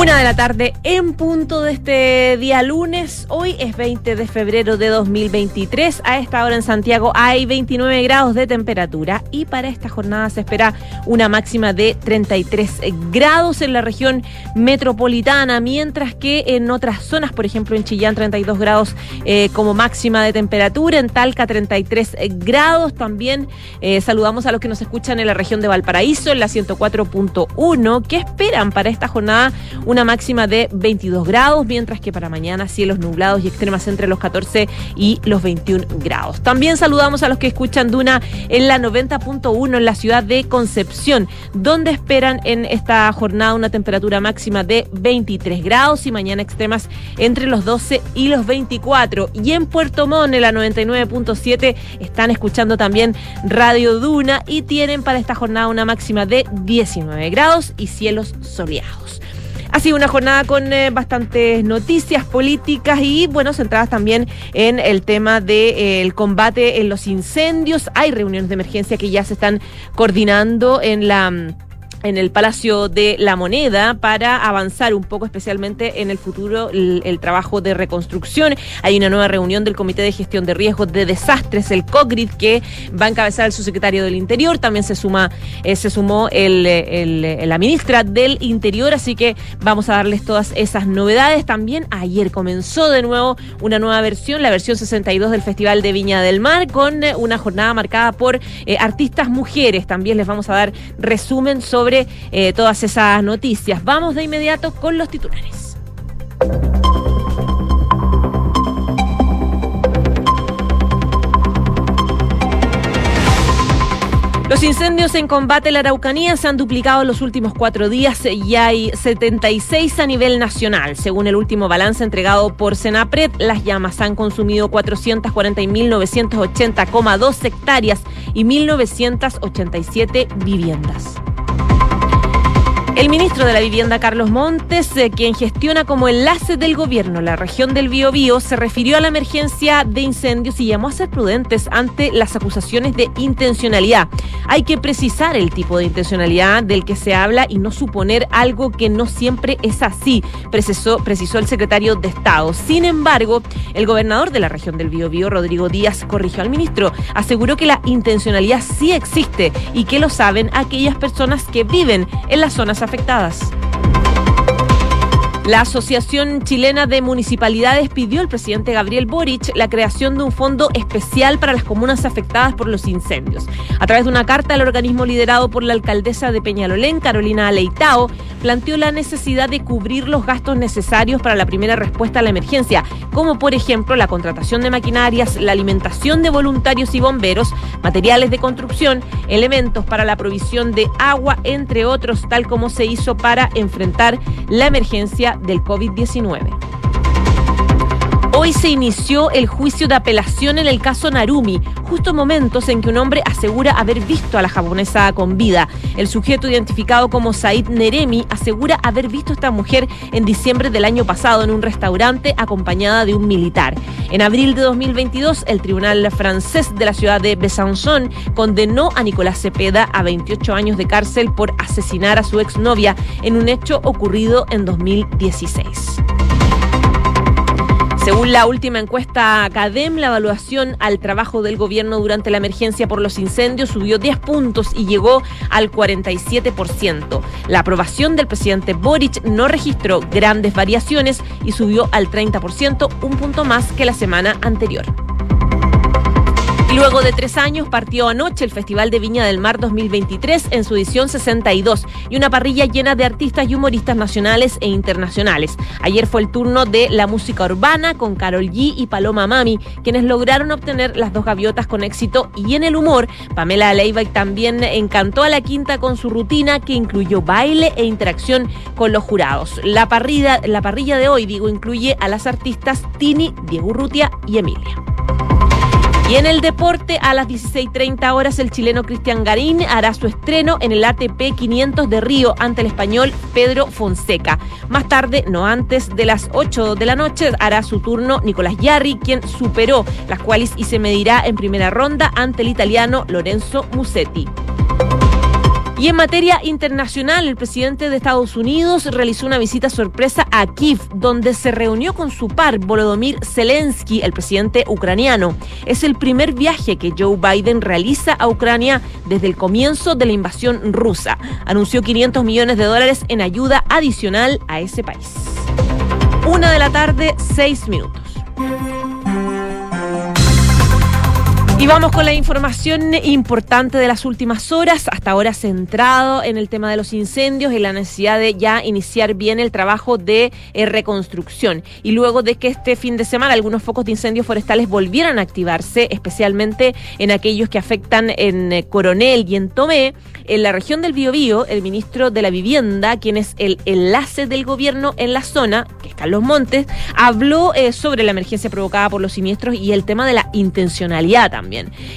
Una de la tarde en punto de este día lunes. Hoy es 20 de febrero de 2023. A esta hora en Santiago hay 29 grados de temperatura y para esta jornada se espera una máxima de 33 grados en la región metropolitana, mientras que en otras zonas, por ejemplo en Chillán 32 grados eh, como máxima de temperatura, en Talca 33 grados. También eh, saludamos a los que nos escuchan en la región de Valparaíso, en la 104.1. ¿Qué esperan para esta jornada? Una máxima de 22 grados, mientras que para mañana cielos nublados y extremas entre los 14 y los 21 grados. También saludamos a los que escuchan Duna en la 90.1 en la ciudad de Concepción, donde esperan en esta jornada una temperatura máxima de 23 grados y mañana extremas entre los 12 y los 24. Y en Puerto Montt, en la 99.7, están escuchando también Radio Duna y tienen para esta jornada una máxima de 19 grados y cielos soleados. Ha sido una jornada con eh, bastantes noticias políticas y, bueno, centradas también en el tema del eh, combate en los incendios. Hay reuniones de emergencia que ya se están coordinando en la mm, en el Palacio de la Moneda para avanzar un poco especialmente en el futuro el, trabajo de reconstrucción. Hay una nueva reunión del Comité de Gestión de Riesgos de Desastres, el COGRID, que va a encabezar el subsecretario del Interior. También se suma, eh, se sumó el, la ministra del Interior, así que vamos a darles todas esas novedades. También ayer comenzó de nuevo una nueva versión, la versión 62 del Festival de Viña del Mar, con eh, una jornada marcada por eh, artistas mujeres. También les vamos a dar resumen sobre eh, todas esas noticias. Vamos de inmediato con los titulares. Los incendios en combate en la Araucanía se han duplicado en los últimos cuatro días y hay 76 a nivel nacional. Según el último balance entregado por Senapred, las llamas han consumido 440.980,2 hectáreas y 1.987 viviendas. El ministro de la Vivienda, Carlos Montes, eh, quien gestiona como enlace del gobierno la región del Biobío, se refirió a la emergencia de incendios y llamó a ser prudentes ante las acusaciones de intencionalidad. Hay que precisar el tipo de intencionalidad del que se habla y no suponer algo que no siempre es así, precisó, el secretario de Estado. Sin embargo, el gobernador de la región del Biobío, Rodrigo Díaz, corrigió al ministro. Aseguró que la intencionalidad sí existe y que lo saben aquellas personas que viven en las zonas afectadas. La Asociación Chilena de Municipalidades pidió al presidente Gabriel Boric la creación de un fondo especial para las comunas afectadas por los incendios. A través de una carta, el organismo liderado por la alcaldesa de Peñalolén, Carolina Aleitao, planteó la necesidad de cubrir los gastos necesarios para la primera respuesta a la emergencia, como por ejemplo la contratación de maquinarias, la alimentación de voluntarios y bomberos, materiales de construcción, elementos para la provisión de agua, entre otros, tal como se hizo para enfrentar la emergencia del COVID-19. Hoy se inició el juicio de apelación en el caso Narumi, justo momentos en que un hombre asegura haber visto a la japonesa con vida. El sujeto identificado como Said Neremi asegura haber visto a esta mujer en diciembre del año pasado en un restaurante acompañada de un militar. En abril de 2022, el tribunal francés de la ciudad de Besançon condenó a Nicolás Cepeda a 28 años de cárcel por asesinar a su exnovia en un hecho ocurrido en 2016. Según la última encuesta CADEM, la evaluación al trabajo del gobierno durante la emergencia por los incendios subió 10 puntos y llegó al 47%. La aprobación del presidente Boric no registró grandes variaciones y subió al 30%, un punto más que la semana anterior. Luego de tres años partió anoche el Festival de Viña del Mar 2023 en su edición 62 y una parrilla llena de artistas y humoristas nacionales e internacionales. Ayer fue el turno de la música urbana con Carol G y Paloma Mami, quienes lograron obtener las dos gaviotas con éxito y en el humor, Pamela Leiva también encantó a la quinta con su rutina que incluyó baile e interacción con los jurados. La parrilla, la parrilla de hoy, digo, incluye a las artistas Tini, Diego Urrutia y Emilia. Y en el deporte, a las 16.30 horas, el chileno Cristian Garín hará su estreno en el ATP 500 de Río ante el español Pedro Fonseca. Más tarde, no antes de las 8 de la noche, hará su turno Nicolás Yarri, quien superó las cuales y se medirá en primera ronda ante el italiano Lorenzo Musetti. Y en materia internacional, el presidente de Estados Unidos realizó una visita sorpresa a Kiev, donde se reunió con su par, Volodymyr Zelensky, el presidente ucraniano. Es el primer viaje que Joe Biden realiza a Ucrania desde el comienzo de la invasión rusa. Anunció 500 millones de dólares en ayuda adicional a ese país. Una de la tarde, seis minutos. Y vamos con la información importante de las últimas horas, hasta ahora centrado en el tema de los incendios y la necesidad de ya iniciar bien el trabajo de eh, reconstrucción. Y luego de que este fin de semana algunos focos de incendios forestales volvieran a activarse, especialmente en aquellos que afectan en eh, Coronel y en Tomé, en la región del Biobío, el ministro de la Vivienda, quien es el enlace del gobierno en la zona, que es Carlos Montes, habló eh, sobre la emergencia provocada por los siniestros y el tema de la intencionalidad también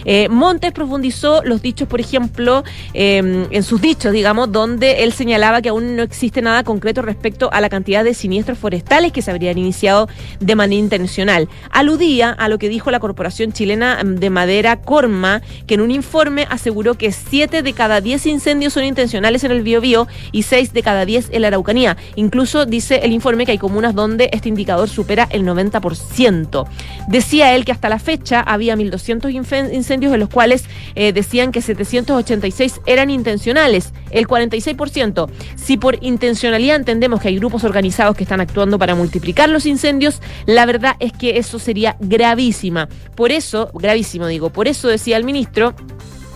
eh, Montes profundizó los dichos, por ejemplo, em, en sus dichos, digamos, donde él señalaba que aún no existe nada concreto respecto a la cantidad de siniestros forestales que se habrían iniciado de manera intencional. Aludía a lo que dijo la Corporación Chilena de Madera Corma, que en un informe aseguró que 7 de cada 10 incendios son intencionales en el Biobío y 6 de cada 10 en la Araucanía. Incluso dice el informe que hay comunas donde este indicador supera el 90%. Decía él que hasta la fecha había 1.200 incendios, en los cuales eh, decían que 786 eran intencionales, el 46%. Si por intencionalidad entendemos que hay grupos organizados que están actuando para multiplicar los incendios, la verdad es que eso sería gravísima. Por eso, gravísimo digo, por eso decía el ministro,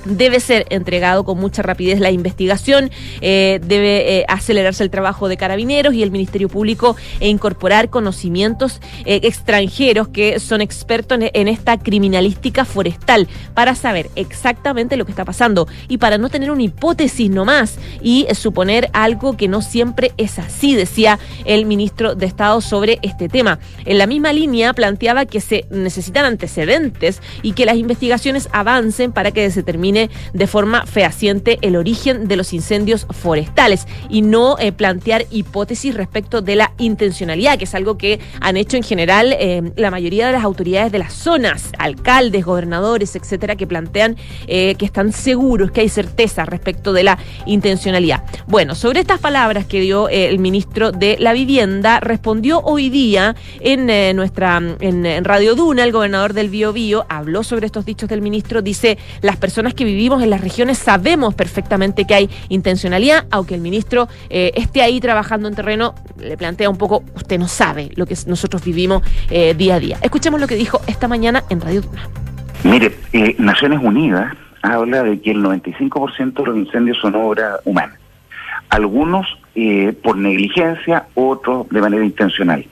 debe ser entregado con mucha rapidez la investigación, eh, debe eh, acelerarse el trabajo de carabineros y el Ministerio Público e incorporar conocimientos eh, extranjeros que son expertos en, esta criminalística forestal para saber exactamente lo que está pasando y para no tener una hipótesis nomás y suponer algo que no siempre es así, decía el ministro de Estado sobre este tema. En la misma línea planteaba que se necesitan antecedentes y que las investigaciones avancen para que se determine de forma fehaciente el origen de los incendios forestales y no eh, plantear hipótesis respecto de la intencionalidad, que es algo que han hecho en general eh, la mayoría de las autoridades de las zonas, alcaldes, gobernadores, etcétera, que plantean eh, que están seguros, que hay certeza respecto de la intencionalidad. Bueno, sobre estas palabras que dio el ministro de la Vivienda, respondió hoy día en nuestra en, Radio Duna, el gobernador del Bío Bío, habló sobre estos dichos del ministro, dice, las personas que vivimos en las regiones sabemos perfectamente que hay intencionalidad, aunque el ministro eh, esté ahí trabajando en terreno, le plantea un poco, usted no sabe lo que nosotros vivimos eh, día a día. Escuchemos lo que dijo esta mañana en Radio Duna. Mire, eh, Naciones Unidas habla de que el 95% de los incendios son obra humana. Algunos por negligencia, otros de manera intencional.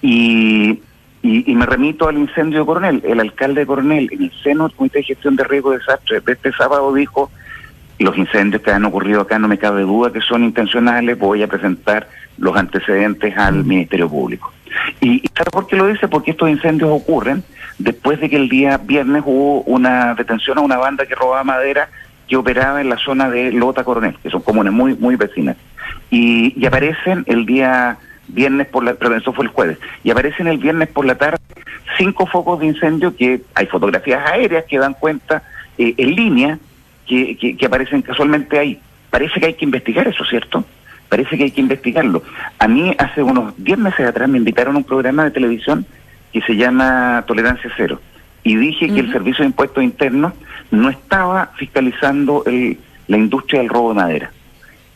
Y y, me remito al incendio de Coronel. El alcalde de Coronel, en el seno del Comité de Gestión de Riesgo de Desastres de este sábado, dijo: Los incendios que han ocurrido acá no me cabe duda que son intencionales, voy a presentar los antecedentes al mm. Ministerio Público. ¿Y, ¿sabe por qué lo dice? Porque estos incendios ocurren después de que el día viernes hubo una detención a una banda que robaba madera que operaba en la zona de Lota Coronel, que son comunes muy, muy vecinas. Y, y aparecen el día viernes por la, pero eso fue el jueves, y aparecen el viernes por la tarde cinco focos de incendio que hay fotografías aéreas que dan cuenta eh, en línea que, que, aparecen casualmente ahí. Parece que hay que investigar eso, ¿cierto? Parece que hay que investigarlo. A mí hace unos diez meses atrás me invitaron a un programa de televisión que se llama Tolerancia Cero y dije que el Servicio de Impuestos Internos no estaba fiscalizando el, la industria del robo de madera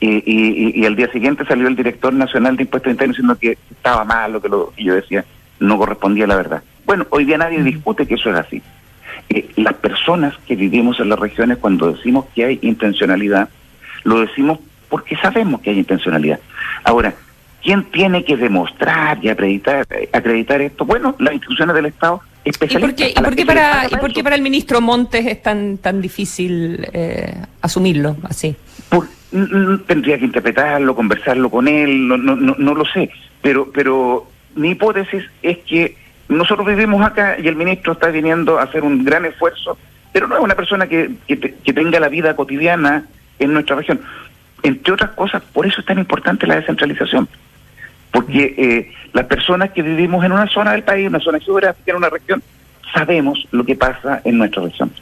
y, y, al día siguiente salió el director nacional de impuestos internos diciendo que estaba mal lo que, lo, yo decía no correspondía a la verdad. Bueno, hoy día nadie discute que eso es así. Eh, las personas que vivimos en las regiones, cuando decimos que hay intencionalidad, lo decimos porque sabemos que hay intencionalidad. Ahora, ¿quién tiene que demostrar y acreditar, acreditar esto? Bueno, las instituciones del Estado especialistas. ¿Y por qué, para, ¿y por qué para el ministro Montes es tan, tan difícil eh, asumirlo así? Tendría que interpretarlo, conversarlo con él, no, no, no, no lo sé, pero, pero mi hipótesis es que nosotros vivimos acá y el ministro está viniendo a hacer un gran esfuerzo, pero no es una persona que, que, tenga la vida cotidiana en nuestra región. Entre otras cosas, por eso es tan importante la descentralización, porque eh, las personas que vivimos en una zona del país, una zona geográfica, en una región, sabemos lo que pasa en nuestra región.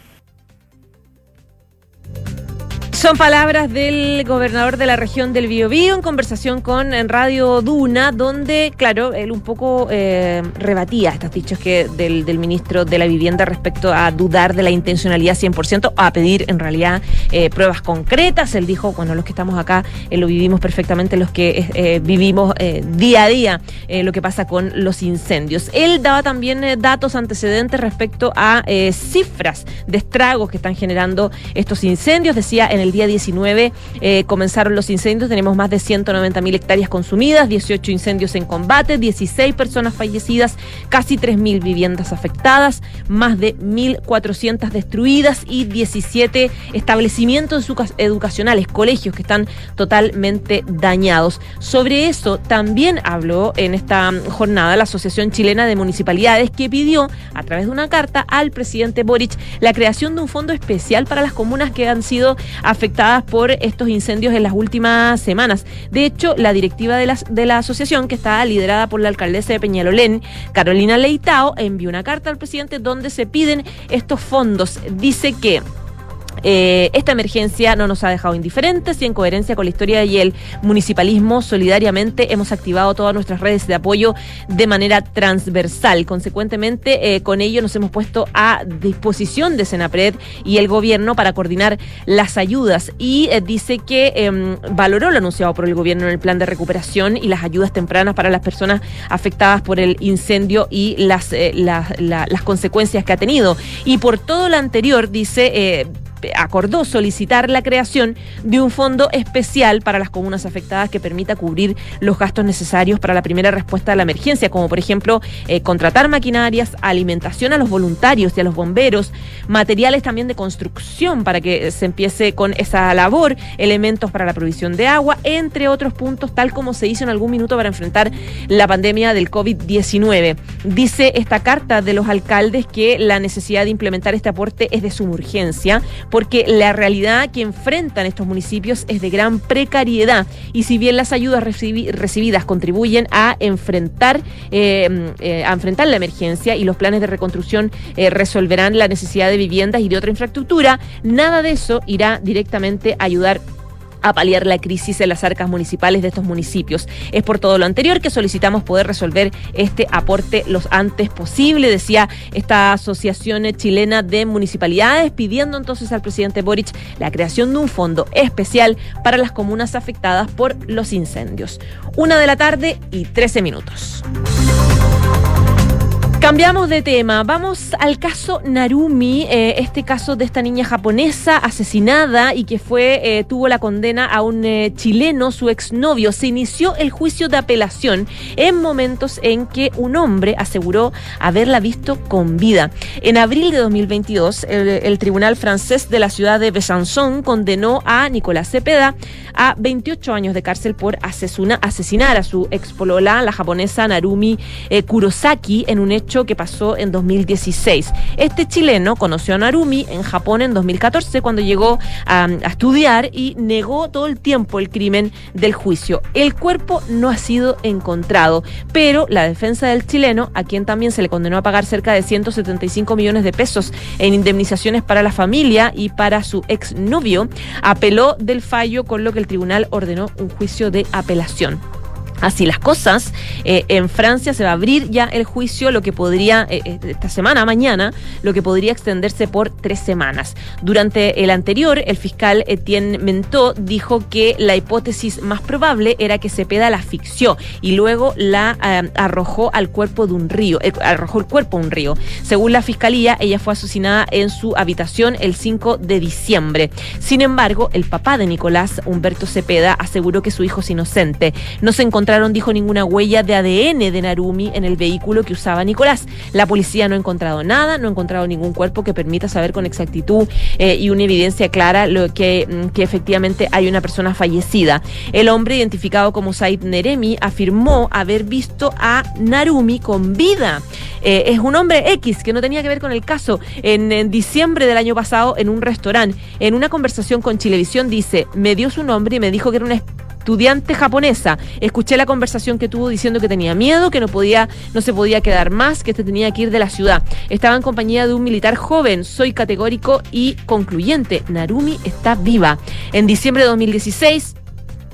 Son palabras del gobernador de la región del Biobío en conversación con en Radio Duna, donde, claro, él un poco eh, rebatía estos dichos que del, del, ministro de la Vivienda respecto a dudar de la intencionalidad 100%, a pedir en realidad eh, pruebas concretas. Él dijo, bueno, los que estamos acá eh, lo vivimos perfectamente, los que vivimos día a día lo que pasa con los incendios. Él daba también datos antecedentes respecto a cifras de estragos que están generando estos incendios. Decía en el día 19 eh, comenzaron los incendios, tenemos más de 190 mil hectáreas consumidas, 18 incendios en combate, 16 personas fallecidas, casi 3.000 viviendas afectadas, más de 1.400 destruidas y 17 establecimientos educacionales, colegios que están totalmente dañados. Sobre eso también habló en esta jornada la Asociación Chilena de Municipalidades que pidió a través de una carta al presidente Boric la creación de un fondo especial para las comunas que han sido afectadas por estos incendios en las últimas semanas. De hecho, la directiva de la, de la asociación, que está liderada por la alcaldesa de Peñalolén, Carolina Leitao, envió una carta al presidente donde se piden estos fondos. Dice que eh, esta emergencia no nos ha dejado indiferentes y en coherencia con la historia y el municipalismo, solidariamente hemos activado todas nuestras redes de apoyo de manera transversal. Consecuentemente, eh, con ello nos hemos puesto a disposición de Senapred y el gobierno para coordinar las ayudas y eh, dice que eh, valoró lo anunciado por el gobierno en el plan de recuperación y las ayudas tempranas para las personas afectadas por el incendio y las, eh, la, la, las consecuencias que ha tenido. Y por todo lo anterior, dice acordó solicitar la creación de un fondo especial para las comunas afectadas que permita cubrir los gastos necesarios para la primera respuesta a la emergencia, como por ejemplo eh, contratar maquinarias, alimentación a los voluntarios y a los bomberos, materiales también de construcción para que se empiece con esa labor, elementos para la provisión de agua, entre otros puntos, tal como se hizo en algún minuto para enfrentar la pandemia del COVID-19. Dice esta carta de los alcaldes que la necesidad de implementar este aporte es de suma urgencia porque la realidad que enfrentan estos municipios es de gran precariedad. Y si bien las ayudas recibi recibidas contribuyen a enfrentar eh, eh, a enfrentar la emergencia y los planes de reconstrucción eh, resolverán la necesidad de viviendas y de otra infraestructura, nada de eso irá directamente a ayudar a paliar la crisis en las arcas municipales de estos municipios. Es por todo lo anterior que solicitamos poder resolver este aporte lo antes posible, decía esta Asociación Chilena de Municipalidades, pidiendo entonces al presidente Boric la creación de un fondo especial para las comunas afectadas por los incendios. Una de la tarde y 13 minutos. Cambiamos de tema, vamos al caso Narumi, eh, este caso de esta niña japonesa asesinada y que fue eh, tuvo la condena a un eh, chileno, su exnovio. Se inició el juicio de apelación en momentos en que un hombre aseguró haberla visto con vida. En abril de 2022, el, el tribunal francés de la ciudad de Besançon condenó a Nicolás Cepeda a 28 años de cárcel por asesina, asesinar a su expolola, la japonesa Narumi Kurosaki, en un hecho que pasó en 2016. Este chileno conoció a Narumi en Japón en 2014 cuando llegó a, a, estudiar y negó todo el tiempo el crimen del juicio. El cuerpo no ha sido encontrado, pero la defensa del chileno, a quien también se le condenó a pagar cerca de 175 millones de pesos en indemnizaciones para la familia y para su exnovio, apeló del fallo con lo que el tribunal ordenó un juicio de apelación. Así las cosas, eh, en Francia se va a abrir ya el juicio, lo que podría, eh, esta semana, mañana, lo que podría extenderse por tres semanas. Durante el anterior, el fiscal Etienne Mentó dijo que la hipótesis más probable era que Cepeda la asfixió y luego la eh, arrojó al cuerpo de un río, eh, arrojó el cuerpo a un río. Según la fiscalía, ella fue asesinada en su habitación el 5 de diciembre. Sin embargo, el papá de Nicolás, Humberto Cepeda, aseguró que su hijo es inocente. No se encontró dijo, ninguna huella de ADN de Narumi en el vehículo que usaba Nicolás. La policía no ha encontrado nada, no ha encontrado ningún cuerpo que permita saber con exactitud eh, y una evidencia clara lo que, mm, que efectivamente hay una persona fallecida. El hombre identificado como Said Neremi afirmó haber visto a Narumi con vida. Eh, es un hombre X que no tenía que ver con el caso. En, en diciembre del año pasado, en un restaurante, en una conversación con Chilevisión, dice, me dio su nombre y me dijo que era una estudiante japonesa. Escuché la conversación que tuvo diciendo que tenía miedo, que no podía, no se podía quedar más, que este tenía que ir de la ciudad. Estaba en compañía de un militar joven. Soy categórico y concluyente. Narumi está viva. En diciembre de 2016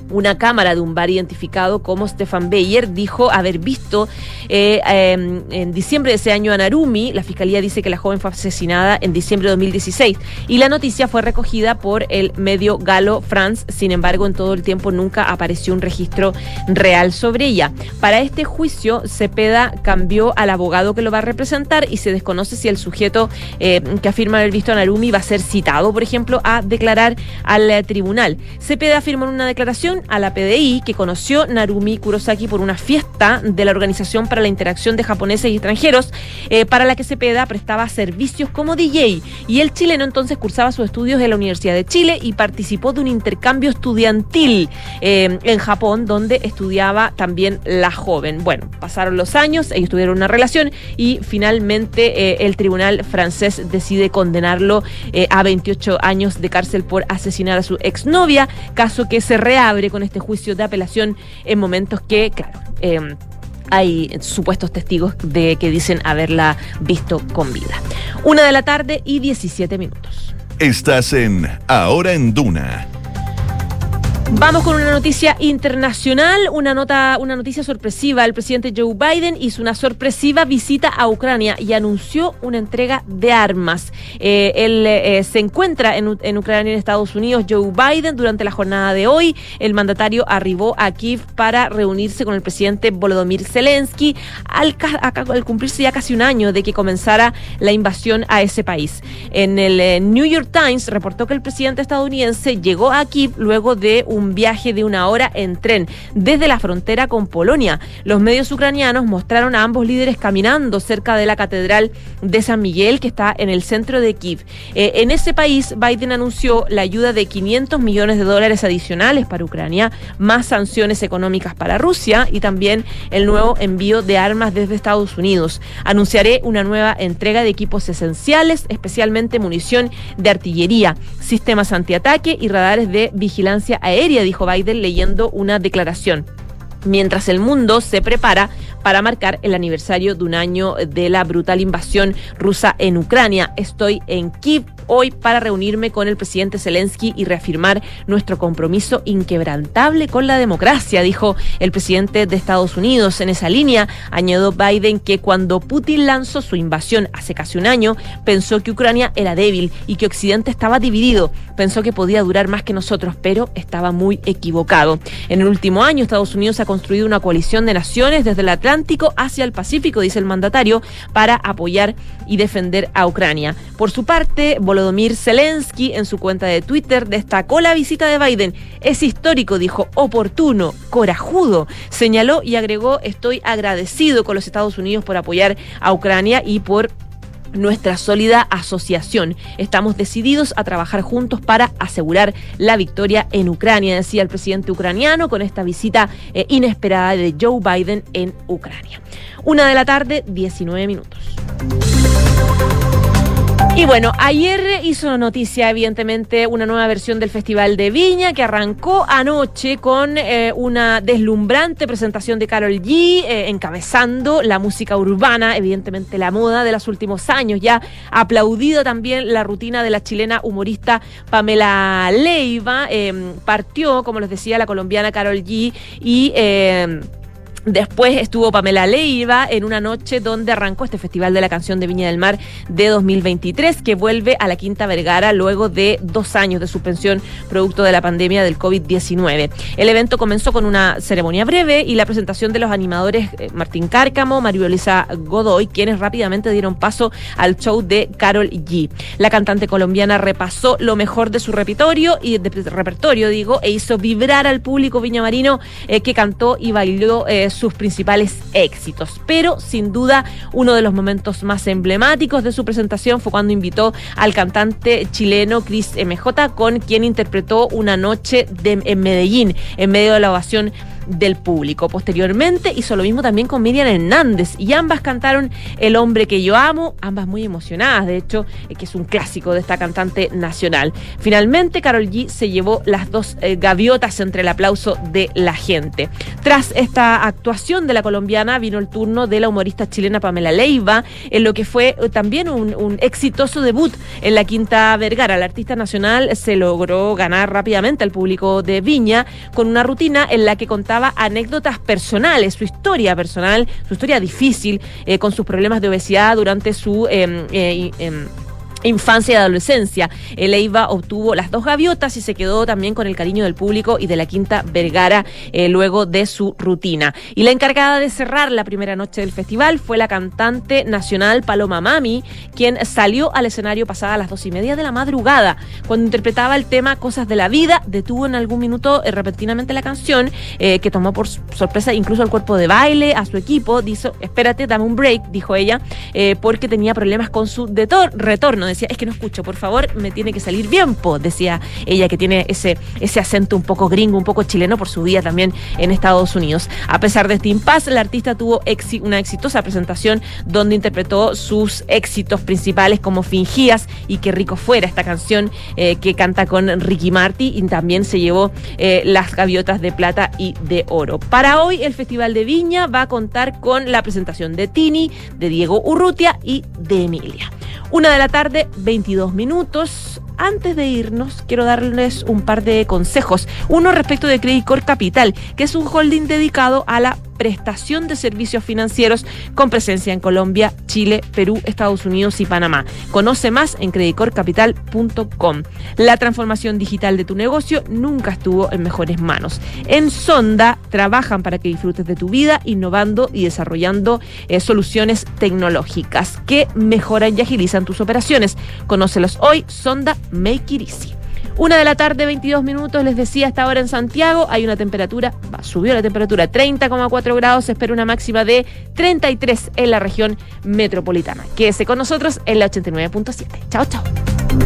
una cámara de un bar identificado como Stefan Bayer dijo haber visto eh, em, en diciembre de ese año a Narumi. La fiscalía dice que la joven fue asesinada en diciembre de 2016 y la noticia fue recogida por el medio galo France. Sin embargo, en todo el tiempo nunca apareció un registro real sobre ella. Para este juicio, Cepeda cambió al abogado que lo va a representar y se desconoce si el sujeto eh, que afirma haber visto a Narumi va a ser citado, por ejemplo, a declarar al eh, tribunal. Cepeda afirmó en una declaración a la PDI que conoció Narumi Kurosaki por una fiesta de la Organización para la Interacción de Japoneses y Extranjeros, eh, para la que Cepeda prestaba servicios como DJ. Y el chileno entonces cursaba sus estudios en la Universidad de Chile y participó de un intercambio estudiantil eh, en Japón, donde estudiaba también la joven. Bueno, pasaron los años, ellos tuvieron una relación y finalmente eh, el tribunal francés decide condenarlo a 28 años de cárcel por asesinar a su exnovia, caso que se reabre con este juicio de apelación en momentos que, claro, em, hay supuestos testigos de que dicen haberla visto con vida. Una de la tarde y 17 minutos. Estás en Ahora en Duna Vamos con una noticia internacional, una nota, una noticia sorpresiva. El presidente Joe Biden hizo una sorpresiva visita a Ucrania y anunció una entrega de armas. Eh, él eh, se encuentra en, Ucrania y en Estados Unidos. Joe Biden durante la jornada de hoy, el mandatario arribó a Kiev para reunirse con el presidente Volodymyr Zelensky al, cumplirse ya casi un año de que comenzara la invasión a ese país. En el eh, New York Times reportó que el presidente estadounidense llegó a Kiev luego de un viaje de una hora en tren desde la frontera con Polonia. Los medios ucranianos mostraron a ambos líderes caminando cerca de la catedral de San Miguel, que está en el centro de Kiev. Eh, en ese país, Biden anunció la ayuda de 500 millones de dólares adicionales para Ucrania, más sanciones económicas para Rusia y también el nuevo envío de armas desde Estados Unidos. Anunciaré una nueva entrega de equipos esenciales, especialmente munición de artillería, sistemas antiataque y radares de vigilancia aérea dijo Biden leyendo una declaración mientras el mundo se prepara para marcar el aniversario de un año de la brutal invasión rusa en Ucrania. Estoy en Kiev hoy para reunirme con el presidente Zelensky y reafirmar nuestro compromiso inquebrantable con la democracia, dijo el presidente de Estados Unidos. En esa línea, añadió Biden que cuando Putin lanzó su invasión hace casi un año, pensó que Ucrania era débil y que Occidente estaba dividido. Pensó que podía durar más que nosotros, pero estaba muy equivocado. En el último año, Estados Unidos ha construido una coalición de naciones desde el Atlántico hacia el Pacífico, dice el mandatario, para apoyar y defender a Ucrania. Por su parte, Volodymyr Zelensky en su cuenta de Twitter destacó la visita de Biden. Es histórico, dijo, oportuno, corajudo. Señaló y agregó, estoy agradecido con los Estados Unidos por apoyar a Ucrania y por nuestra sólida asociación. Estamos decididos a trabajar juntos para asegurar la victoria en Ucrania, decía el presidente ucraniano con esta visita eh, inesperada de Joe Biden en Ucrania. Una de la tarde, 19 minutos. Y bueno, ayer hizo noticia, evidentemente, una nueva versión del Festival de Viña que arrancó anoche con eh, una deslumbrante presentación de Carol G, eh, encabezando la música urbana, evidentemente la moda de los últimos años. Ya aplaudido también la rutina de la chilena humorista Pamela Leiva. Em, partió, como les decía, la colombiana Carol G y Después estuvo Pamela Leiva en una noche donde arrancó este Festival de la Canción de Viña del Mar de 2023, que vuelve a la Quinta Vergara luego de dos años de suspensión producto de la pandemia del COVID-19. El evento comenzó con una ceremonia breve y la presentación de los animadores eh, Martín Cárcamo, Mario Elisa Godoy, quienes rápidamente dieron paso al show de Carol G. La cantante colombiana repasó lo mejor de su repertorio y de, repertorio, digo, e hizo vibrar al público viñamarino eh, que cantó y bailó. Eh, sus principales éxitos. Pero sin duda uno de los momentos más emblemáticos de su presentación fue cuando invitó al cantante chileno Chris MJ con quien interpretó una noche de, en Medellín en medio de la ovación del público. Posteriormente hizo lo mismo también con Miriam Hernández y ambas cantaron El hombre que yo amo, ambas muy emocionadas, de hecho, eh, que es un clásico de esta cantante nacional. Finalmente, Carol G se llevó las dos eh, gaviotas entre el aplauso de la gente. Tras esta actuación de la colombiana, vino el turno de la humorista chilena Pamela Leiva, en lo que fue eh, también un, un exitoso debut en la Quinta Vergara. La artista nacional se logró ganar rápidamente al público de Viña con una rutina en la que contaba anécdotas personales, su historia personal, su historia difícil, eh, con sus problemas de obesidad durante su... Eh, eh, em, infancia y adolescencia. El Eiva obtuvo las dos gaviotas y se quedó también con el cariño del público y de la Quinta Vergara eh, luego de su rutina. Y la encargada de cerrar la primera noche del festival fue la cantante nacional Paloma Mami, quien salió al escenario pasada las dos y media de la madrugada. Cuando interpretaba el tema Cosas de la Vida, detuvo en algún minuto eh, repentinamente la canción, eh, que tomó por sorpresa incluso al cuerpo de baile, a su equipo. Dijo, espérate, dame un break, dijo ella, porque tenía problemas con su retorno decía, es que no escucho, por favor, me tiene que salir bien, po, decía ella que tiene ese, ese acento un poco gringo, un poco chileno por su vida también en Estados Unidos. A pesar de este impasse, la artista tuvo una exitosa presentación donde interpretó sus éxitos principales como Fingías y Qué rico fuera esta canción eh, que canta con Ricky Marty y también se llevó eh, las gaviotas de plata y de oro. Para hoy el Festival de Viña va a contar con la presentación de Tini, de Diego Urrutia y de Emilia. Una de la tarde, 22 minutos. Antes de irnos, quiero darles un par de consejos. Uno respecto de Credit Corp Capital, que es un holding dedicado a la prestación de servicios financieros con presencia en Colombia, Chile, Perú, Estados Unidos y Panamá. Conoce más en creditcorcapital.com. La transformación digital de tu negocio nunca estuvo en mejores manos. En Sonda trabajan para que disfrutes de tu vida innovando y desarrollando eh, soluciones tecnológicas que mejoran y agilizan tus operaciones. Conócelos hoy, Sonda Make It Easy. Una de la tarde, 22 minutos, les decía, hasta ahora en Santiago hay una temperatura, subió la temperatura, 30,4 grados, se espera una máxima de 33 en la región metropolitana. Quédese con nosotros en la 89.7. Chao, chao.